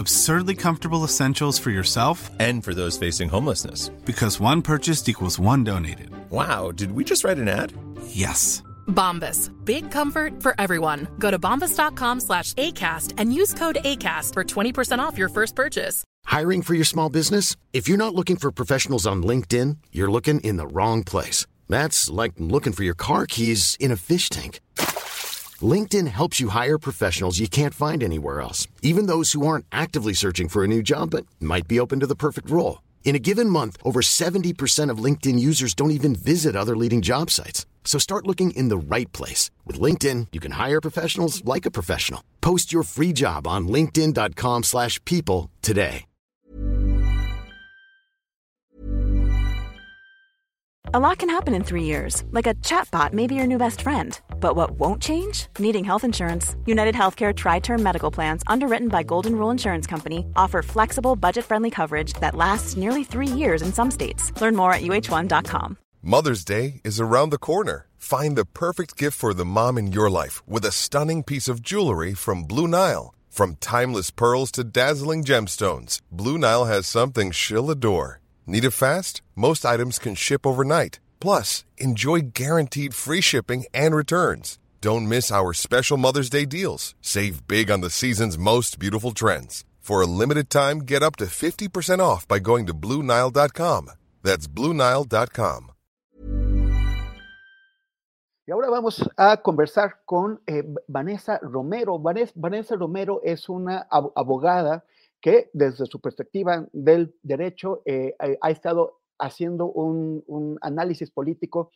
Absurdly comfortable essentials for yourself And for those facing homelessness. because one purchased equals one donated. Wow, did we just write an ad? Yes. Bombas. Big comfort for everyone. Go to bombas.com slash ACAST and use code ACAST for 20% off your first purchase. Hiring for your small business? If you're not looking for professionals on LinkedIn, you're looking in the wrong place. That's like looking for your car keys in a fish tank. LinkedIn helps you hire professionals you can't find anywhere else, even those who aren't actively searching for a new job but might be open to the perfect role. In a given month, over 70% of LinkedIn users don't even visit other leading job sites. So start looking in the right place. With LinkedIn, you can hire professionals like a professional. Post your free job on linkedin.com/people slash people today. A lot can happen in three years, like a chatbot may be your new best friend. But what won't change? Needing health insurance. United Healthcare Tri Term Medical Plans, underwritten by Golden Rule Insurance Company, offer flexible, budget friendly coverage that lasts nearly three years in some states. Learn more at uh1.com. Mother's Day is around the corner. Find the perfect gift for the mom in your life with a stunning piece of jewelry from Blue Nile. From timeless pearls to dazzling gemstones, Blue Nile has something she'll adore. Need it fast? Most items can ship overnight. Plus, enjoy guaranteed free shipping and returns. Don't miss our special Mother's Day deals. Save big on the season's most beautiful trends. For a limited time, get up to 50% off by going to BlueNile.com. That's BlueNile.com. Y ahora vamos a conversar con eh, Vanessa Romero. Vanes- Vanessa Romero es una ab- abogada que desde su perspectiva del derecho eh, ha estado haciendo un, un análisis político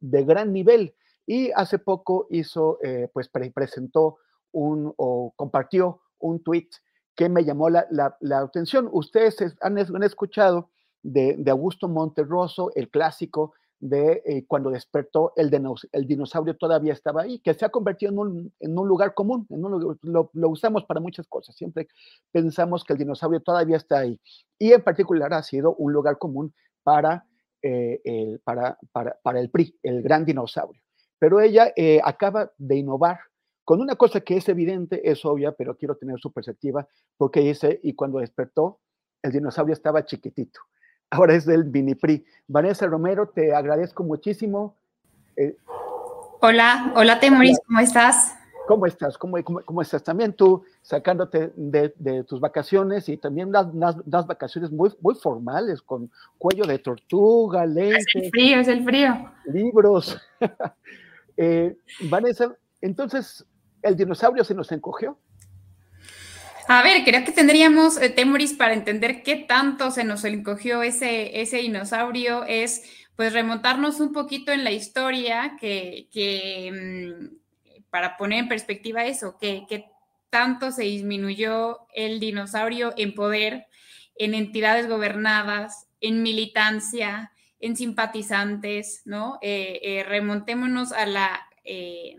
de gran nivel y hace poco hizo, eh, pues pre- presentó un o compartió un tweet que me llamó la, la- la atención. Ustedes es- han, han escuchado de, de Augusto Monterroso, el clásico de eh, cuando despertó el, el dinosaurio todavía estaba ahí, que se ha convertido en un, en un lugar común, en un lo, lo usamos para muchas cosas, siempre pensamos que el dinosaurio todavía está ahí. Y en particular ha sido un lugar común para, eh, el, para, para, para el PRI, el gran dinosaurio. Pero ella eh, acaba de innovar con una cosa que es evidente, es obvia, pero quiero tener su perspectiva, porque dice, y cuando despertó, el dinosaurio estaba chiquitito. Ahora es del mini PRI. Vanessa Romero, te agradezco muchísimo. Eh, Hola, hola Temoris, ¿cómo estás? ¿Cómo estás? ¿Cómo, cómo, cómo estás? También tú sacándote de, de tus vacaciones y también das vacaciones muy, muy formales, con cuello de tortuga, Es el lentes, frío, es el frío. libros. Eh, Vanessa, entonces, ¿el dinosaurio se nos encogió? A ver, creo que tendríamos, eh, Temoris, para entender qué tanto se nos encogió ese, ese dinosaurio, es pues remontarnos un poquito en la historia que, que, mm, para poner en perspectiva eso, que, que tanto se disminuyó el dinosaurio en poder, en entidades gobernadas, en militancia, en simpatizantes, ¿no? Eh, eh, remontémonos a la, eh,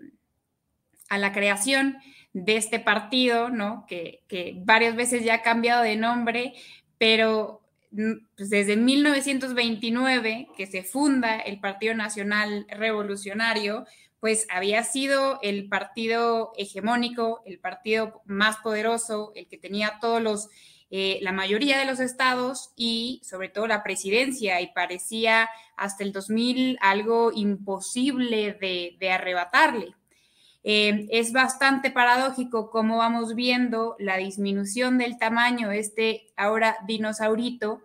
a la creación de este partido, ¿no? Que, que varias veces ya ha cambiado de nombre, pero mm, pues, desde 1929, que se funda el Partido Nacional Revolucionario, pues había sido el partido hegemónico, el partido más poderoso, el que tenía todos los, eh, la mayoría de los estados y sobre todo la presidencia, y parecía hasta el 2000 algo imposible de, de arrebatarle. Eh, es bastante paradójico cómo vamos viendo la disminución del tamaño de este ahora dinosaurito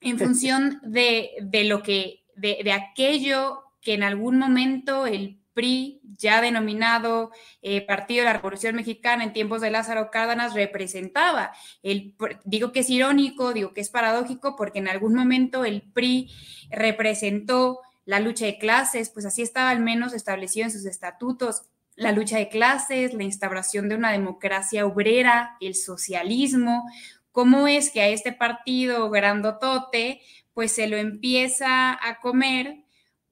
en función de, de lo que, de, de, aquello que en algún momento el PRI, ya denominado eh, Partido de la Revolución Mexicana en tiempos de Lázaro Cárdenas, representaba. Digo que es irónico, digo que es paradójico, porque en algún momento el PRI representó la lucha de clases, pues así estaba al menos establecido en sus estatutos, la lucha de clases, la instauración de una democracia obrera, el socialismo, cómo es que a este partido grandotote, pues se lo empieza a comer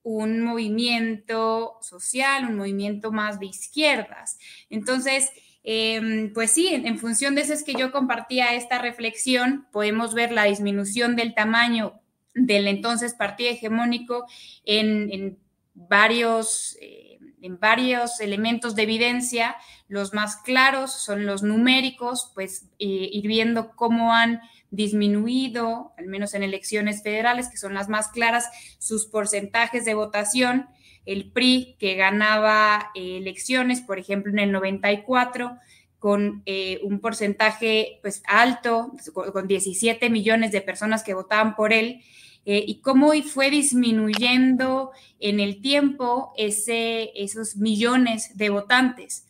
un movimiento social, un movimiento más de izquierdas. Entonces, em, pues sí, en, función de eso es que yo compartía esta reflexión, podemos ver la disminución del tamaño del entonces partido hegemónico en, varios... Eh, en varios elementos de evidencia. Los más claros son los numéricos, pues eh, ir viendo cómo han disminuido, al menos en elecciones federales, que son las más claras, sus porcentajes de votación. El PRI, que ganaba eh, elecciones, por ejemplo, en el 94, con eh, un porcentaje pues, alto, con 17 millones de personas que votaban por él, eh, y cómo fue disminuyendo en el tiempo ese, esos millones de votantes.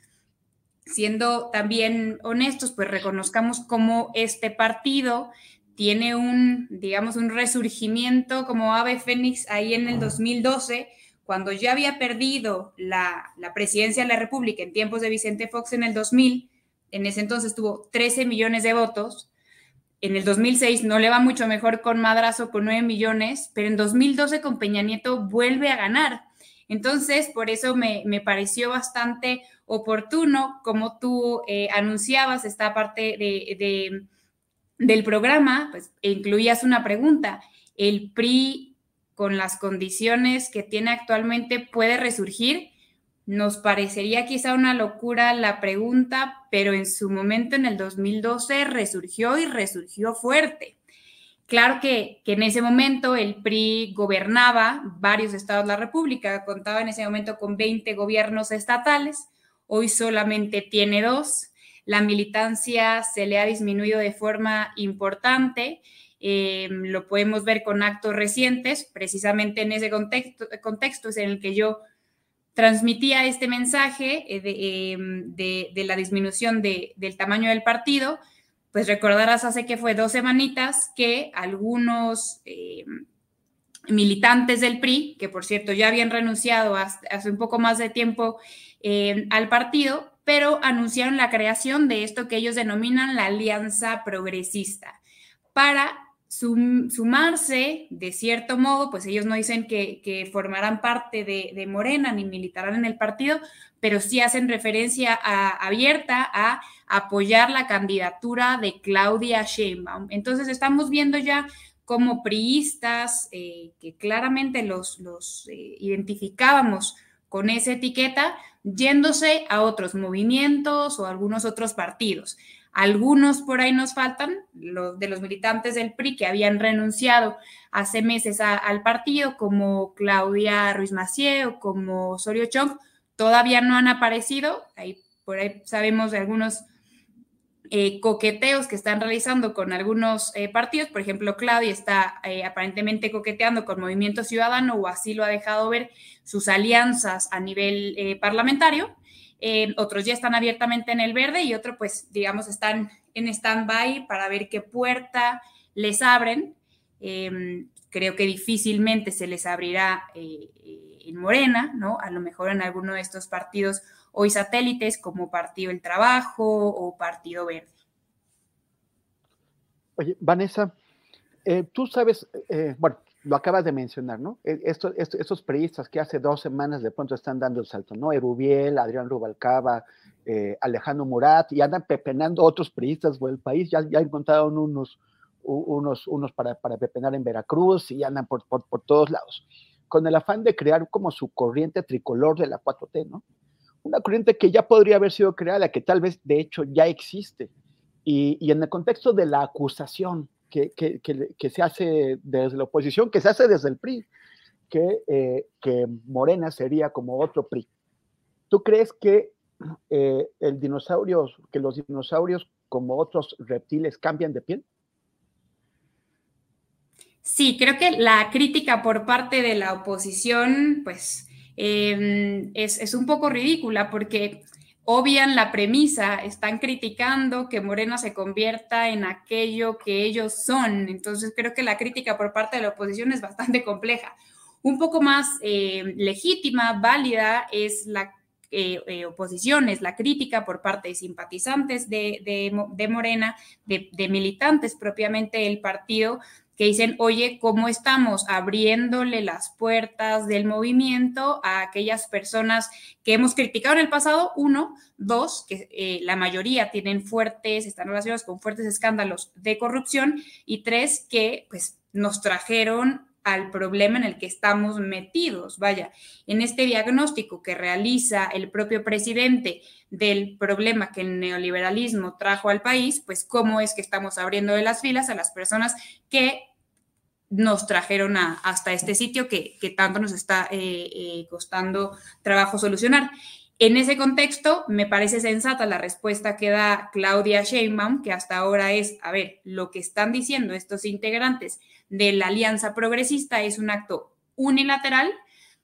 Siendo también honestos, pues reconozcamos cómo este partido tiene un, digamos, un resurgimiento como ave fénix ahí en el 2012, cuando ya había perdido la, la presidencia de la República en tiempos de Vicente Fox en el 2000, en ese entonces tuvo 13 millones de votos, en el 2006 no le va mucho mejor con Madrazo con 9 millones, pero en 2012 con Peña Nieto vuelve a ganar. Entonces, por eso me, pareció bastante oportuno, como tú eh, anunciabas esta parte de, del programa, pues e incluías una pregunta. ¿El PRI, con las condiciones que tiene actualmente, puede resurgir? Nos parecería quizá una locura la pregunta, pero en su momento, en el 2012, resurgió y resurgió fuerte. Claro que, en ese momento el PRI gobernaba varios estados de la República, contaba en ese momento con 20 gobiernos estatales, hoy solamente tiene dos. La militancia se le ha disminuido de forma importante, eh, lo podemos ver con actos recientes, precisamente en ese contexto, es en el que yo transmitía este mensaje eh, em, de, la disminución del tamaño del partido, pues recordarás hace que fue dos semanitas que algunos em, militantes del PRI, que por cierto ya habían renunciado hace, un poco más de tiempo em, al partido, pero anunciaron la creación de esto que ellos denominan la Alianza Progresista para sumarse, de cierto modo, pues ellos no dicen que, formarán parte de, Morena ni militarán en el partido, pero sí hacen referencia abierta a apoyar la candidatura de Claudia Sheinbaum. Entonces estamos viendo ya como priistas eh, que claramente los, eh, identificábamos con esa etiqueta, yéndose a otros movimientos o algunos otros partidos. Algunos por ahí nos faltan, los de los militantes del PRI que habían renunciado hace meses al partido, como Claudia Ruiz Macié o como Osorio Chong, todavía no han aparecido. Ahí, por ahí sabemos de algunos eh, coqueteos que están realizando con algunos eh, partidos. Por ejemplo, Claudia está eh, aparentemente coqueteando con Movimiento Ciudadano o así lo ha dejado ver sus alianzas a nivel parlamentario. Eh, otros ya están abiertamente en el verde y otros, pues, digamos, están en stand-by para ver qué puerta les abren. Em, creo que difícilmente se les abrirá eh, en Morena, ¿no? A lo mejor en alguno de estos partidos hoy satélites como Partido El Trabajo o Partido Verde. Oye, Vanessa, eh, tú sabes, bueno, lo acabas de mencionar, ¿no? E, estos, estos, periodistas que hace dos semanas de pronto están dando el salto, ¿no? Erubiel, Adrián Rubalcaba, eh, Alejandro Murat, y andan pepenando otros periodistas por el país, ya, ya encontraron unos, unos, unos para, para pepenar en Veracruz y andan por, por, por, todos lados, con el afán de crear como su corriente tricolor de la 4T, ¿no? Una corriente que ya podría haber sido creada, que tal vez de hecho ya existe, y, y en el contexto de la acusación, que, que, que, se hace desde la oposición, que se hace desde el PRI, que, eh, que Morena sería como otro PRI. ¿Tú crees que eh, el dinosaurio, que los dinosaurios como otros reptiles cambian de piel? Sí, creo que la crítica por parte de la oposición, pues, em, es, es, un poco ridícula porque obvian la premisa, están criticando que Morena se convierta en aquello que ellos son. Entonces creo que la crítica por parte de la oposición es bastante compleja. Un poco más eh, legítima, válida, es la eh, eh, oposiciones, la crítica por parte de simpatizantes de, de, Morena, de, militantes propiamente del partido, que dicen, oye, ¿cómo estamos abriéndole las puertas del movimiento a aquellas personas que hemos criticado en el pasado? Uno, dos, que eh, la mayoría tienen fuertes, están relacionados con fuertes escándalos de corrupción, y tres, que pues nos trajeron al problema en el que estamos metidos. Vaya, en este diagnóstico que realiza el propio presidente del problema que el neoliberalismo trajo al país, pues cómo es que estamos abriendo de las filas a las personas que nos trajeron hasta este sitio que, tanto nos está eh, eh, costando trabajo solucionar. En ese contexto, me parece sensata la respuesta que da Claudia Sheinbaum, que hasta ahora es, a ver, lo que están diciendo estos integrantes de la Alianza Progresista es un acto unilateral,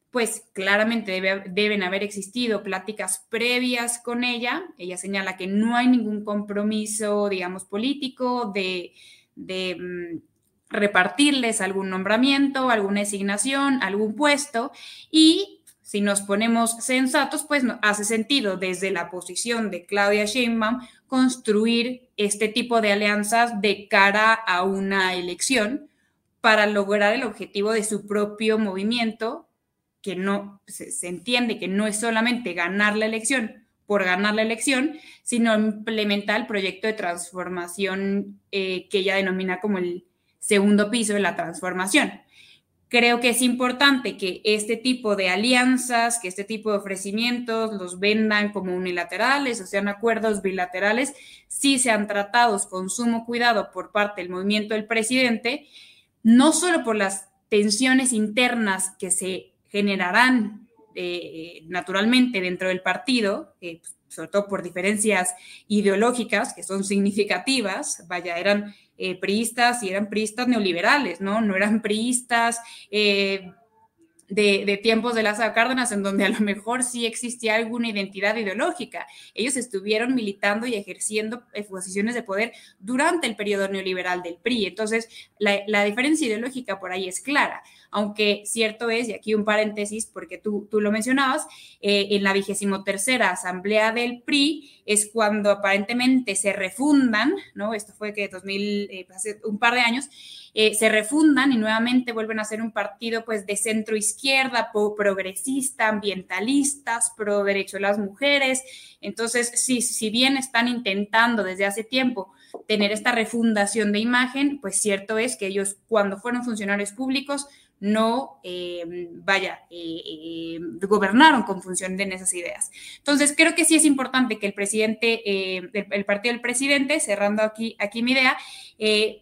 pues claramente deben haber existido pláticas previas con ella. Ella señala que no hay ningún compromiso, digamos, político de, mm, repartirles algún nombramiento, alguna asignación, algún puesto y si nos ponemos sensatos, pues hace sentido desde la posición de Claudia Sheinbaum construir este tipo de alianzas de cara a una elección para lograr el objetivo de su propio movimiento, que no se, entiende que no es solamente ganar la elección por ganar la elección, sino implementar el proyecto de transformación eh, que ella denomina como el segundo piso de la transformación. Creo que es importante que este tipo de alianzas, que este tipo de ofrecimientos los vendan como unilaterales o sean acuerdos bilaterales, sí sean tratados con sumo cuidado por parte del movimiento del presidente, no solo por las tensiones internas que se generarán eh, naturalmente dentro del partido, eh, sobre todo por diferencias ideológicas que son significativas, vaya, eran eh, priistas y eran priistas neoliberales, ¿no? No eran priistas eh, de, tiempos de Lázaro Cárdenas, en donde a lo mejor sí existía alguna identidad ideológica. Ellos estuvieron militando y ejerciendo eh, posiciones de poder durante el periodo neoliberal del PRI. Entonces, la, diferencia ideológica por ahí es clara, aunque cierto es, y aquí un paréntesis, porque tú, tú lo mencionabas, eh, en la vigésimo tercera asamblea del PRI es cuando aparentemente se refundan, ¿no? Esto fue que 2000, eh, hace un par de años, eh, se refundan y nuevamente vuelven a ser un partido pues de centro izquierda, progresista, ambientalistas, pro derecho de las mujeres. Entonces, sí, si bien están intentando desde hace tiempo tener esta refundación de imagen, pues cierto es que ellos cuando fueron funcionarios públicos no, eh, vaya, eh, eh, gobernaron con función de esas ideas. Entonces, creo que sí es importante que el presidente, el, partido del presidente, cerrando aquí, aquí mi idea,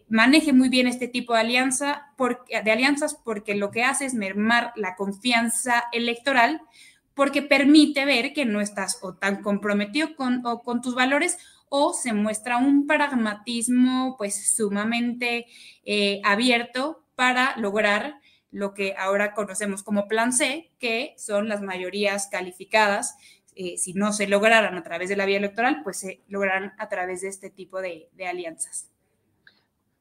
maneje muy bien este tipo de, alianza de alianzas porque lo que hace es mermar la confianza electoral porque permite ver que no estás o tan comprometido con, tus valores o se muestra un pragmatismo pues sumamente abierto para lograr lo que ahora conocemos como Plan C, que son las mayorías calificadas. Eh, si no se lograran a través de la vía electoral, pues se lograrán a través de este tipo de, alianzas.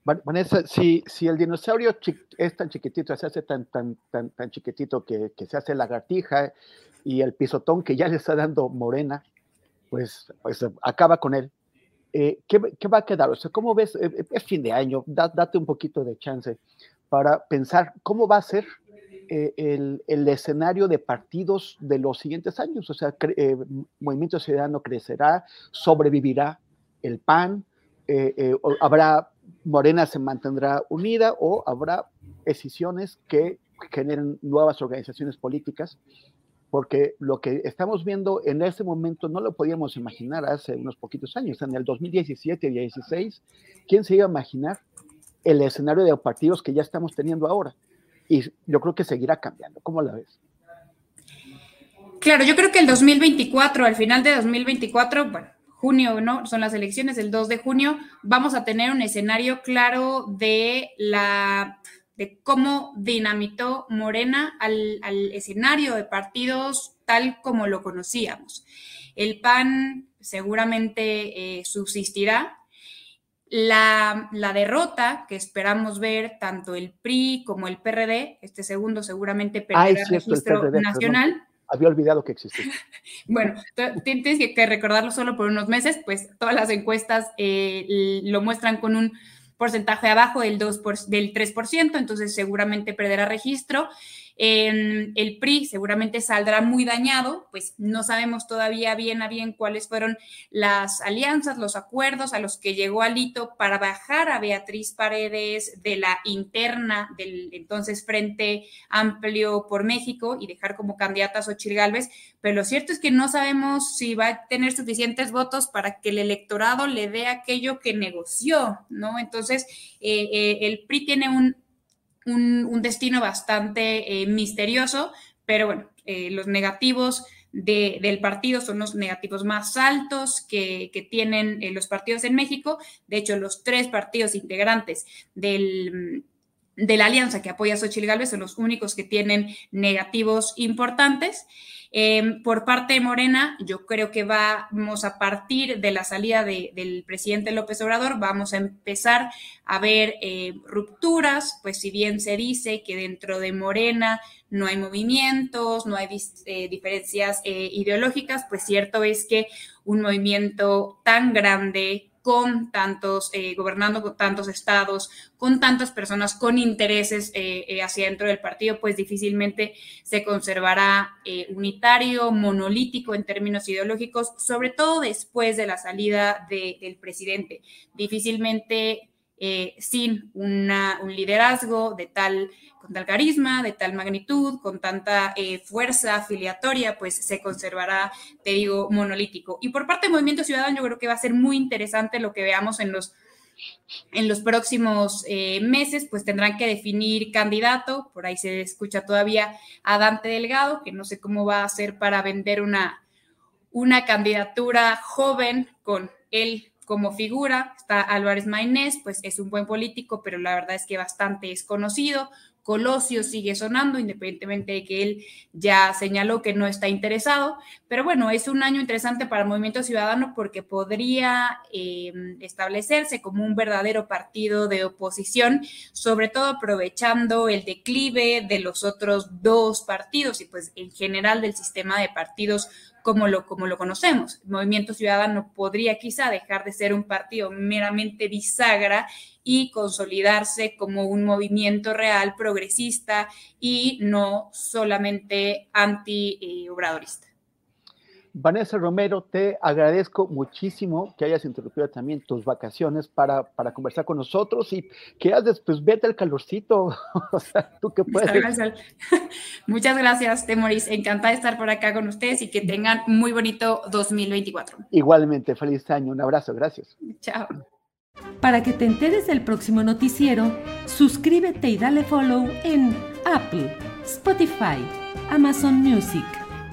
Vanessa, si, si el dinosaurio es tan chiquitito, se hace tan, tan, tan, chiquitito que, se hace lagartija y el pisotón que ya le está dando Morena, pues, pues acaba con él. Eh, ¿qué, va a quedar? O sea, ¿cómo ves? Eh, es fin de año, date un poquito de chance para pensar cómo va a ser eh, el, escenario de partidos de los siguientes años. O sea, eh, Movimiento Ciudadano crecerá, sobrevivirá el PAN, eh, habrá, Morena se mantendrá unida o habrá decisiones que generen nuevas organizaciones políticas, porque lo que estamos viendo en este momento no lo podíamos imaginar hace unos poquitos años. En el 2017 y 2016, ¿quién se iba a imaginar el escenario de partidos que ya estamos teniendo ahora. Y yo creo que seguirá cambiando. ¿Cómo la ves? Claro, yo creo que el 2024, al final de 2024, bueno, junio, ¿no? Son las elecciones el 2 de junio, vamos a tener un escenario claro de la de cómo dinamitó Morena al, escenario de partidos tal como lo conocíamos. El PAN seguramente eh, subsistirá, la, derrota que esperamos ver tanto el PRI como el PRD, este segundo seguramente perderá registro nacional, había olvidado que existía. Bueno, tienes que recordarlo solo por unos meses, pues todas las encuestas eh, lo muestran con un porcentaje abajo del, 2 del 3%, entonces seguramente perderá registro el PRI seguramente saldrá muy dañado, pues no sabemos todavía bien a bien cuáles fueron las alianzas, los acuerdos a los que llegó Alito para bajar a Beatriz Paredes de la interna del entonces Frente Amplio por México y dejar como candidata a Xochitl Gálvez, pero lo cierto es que no sabemos si va a tener suficientes votos para que el electorado le dé aquello que negoció, ¿no? Entonces, eh, eh, el PRI tiene un un, destino bastante eh, misterioso, pero bueno, eh, los negativos del partido son los negativos más altos que, tienen eh, los partidos en México. De hecho, los tres partidos integrantes del, de la alianza que apoya a Xochitl Gálvez son los únicos que tienen negativos importantes. Em, por parte de Morena, yo creo que vamos a partir de la salida del presidente López Obrador, vamos a empezar a ver eh, rupturas, pues si bien se dice que dentro de Morena no hay movimientos, no hay eh, diferencias eh, ideológicas, pues cierto es que un movimiento tan grande con tantos, eh, gobernando con tantos estados, con tantas personas con intereses eh, eh, hacia dentro del partido, pues difícilmente se conservará unitario, monolítico en términos ideológicos, sobre todo después de la salida del presidente. Difícilmente sin una, un liderazgo de tal con tal carisma, de tal magnitud, con tanta eh, fuerza afiliatoria, pues se conservará, te digo, monolítico. Y por parte del Movimiento Ciudadano, yo creo que va a ser muy interesante lo que veamos en los, en los próximos eh, meses, pues tendrán que definir candidato. Por ahí se escucha todavía a Dante Delgado, que no sé cómo va a hacer para vender una, una candidatura joven con él como figura. Está Álvarez Maynés, pues es un buen político, pero la verdad es que bastante desconocido. Colosio sigue sonando, independientemente de que él ya señaló que no está interesado. Pero bueno, es un año interesante para el Movimiento Ciudadano porque podría em, establecerse como un verdadero partido de oposición, sobre todo aprovechando el declive de los otros dos partidos y pues en general del sistema de partidos como lo, como lo conocemos. El Movimiento Ciudadano podría quizá dejar de ser un partido meramente bisagra y consolidarse como un movimiento real progresista y no solamente anti-obradorista. Vanessa Romero, te agradezco muchísimo que hayas interrumpido también tus vacaciones para, para conversar con nosotros y que haces, pues vete al calorcito, o sea, tú que puedes. Muchas gracias, Temoris, encantada de estar por acá con ustedes y que tengan muy bonito 2024. Igualmente, feliz año, un abrazo, gracias. Chao. Para que te enteres del próximo noticiero, suscríbete y dale follow en Apple, Spotify, Amazon Music,